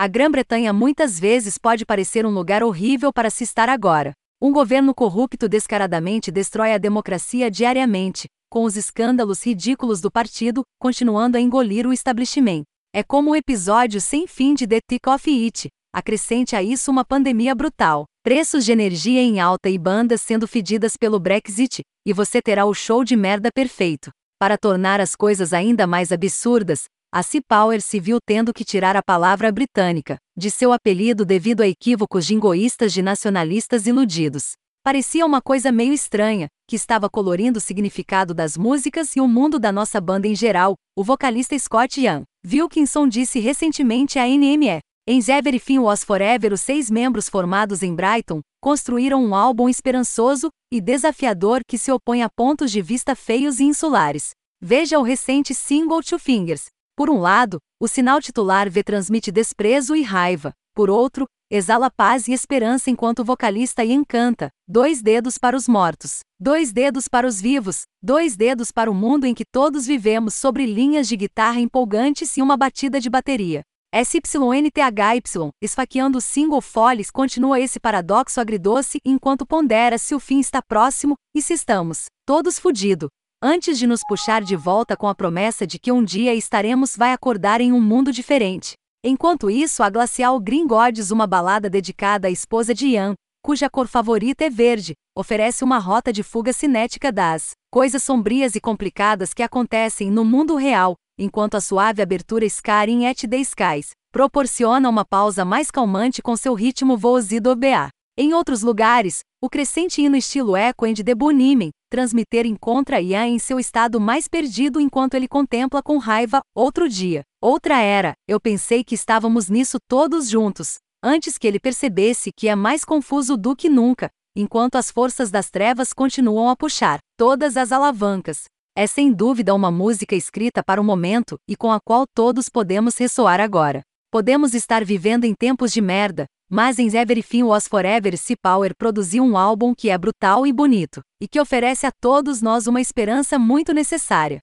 A Grã-Bretanha muitas vezes pode parecer um lugar horrível para se estar agora. Um governo corrupto descaradamente destrói a democracia diariamente, com os escândalos ridículos do partido, continuando a engolir o establishment. É como um episódio sem fim de The Tick of It. Acrescente a isso uma pandemia brutal, preços de energia em alta e bandas sendo fedidas pelo Brexit, e você terá o show de merda perfeito. Para tornar as coisas ainda mais absurdas, a Sea Power se viu tendo que tirar a palavra britânica de seu apelido devido a equívocos jingoístas de nacionalistas iludidos. Parecia uma coisa meio estranha, que estava colorindo o significado das músicas e o mundo da nossa banda em geral, o vocalista Scott Young. Wilkinson disse recentemente à NME. Em Everything Was Forever, os seis membros formados em Brighton construíram um álbum esperançoso e desafiador que se opõe a pontos de vista feios e insulares. Veja o recente single Two Fingers. Por um lado, o sinal titular V transmite desprezo e raiva. Por outro, exala paz e esperança enquanto o vocalista Ian canta: dois dedos para os mortos, dois dedos para os vivos, dois dedos para o mundo em que todos vivemos sobre linhas de guitarra empolgantes e uma batida de bateria. SYNTHY, esfaqueando o single Follies, continua esse paradoxo agridoce enquanto pondera se o fim está próximo e se estamos todos fudido. Antes de nos puxar de volta com a promessa de que um dia estaremos vai acordar em um mundo diferente. Enquanto isso, a glacial Green Gods, uma balada dedicada à esposa de Ian, cuja cor favorita é verde, oferece uma rota de fuga cinética das coisas sombrias e complicadas que acontecem no mundo real, enquanto a suave abertura Scaring at the Skies proporciona uma pausa mais calmante com seu ritmo voosido BA. Em outros lugares, o crescente hino estilo Echo and the Bunnymen transmitir encontra Ian em seu estado mais perdido enquanto ele contempla com raiva outro dia, outra era. Eu pensei que estávamos nisso todos juntos, antes que ele percebesse que é mais confuso do que nunca, enquanto as forças das trevas continuam a puxar todas as alavancas. É sem dúvida uma música escrita para o momento e com a qual todos podemos ressoar agora. Podemos estar vivendo em tempos de merda, mas em Everything Was Forever Sea Power produziu um álbum que é brutal e bonito, e que oferece a todos nós uma esperança muito necessária.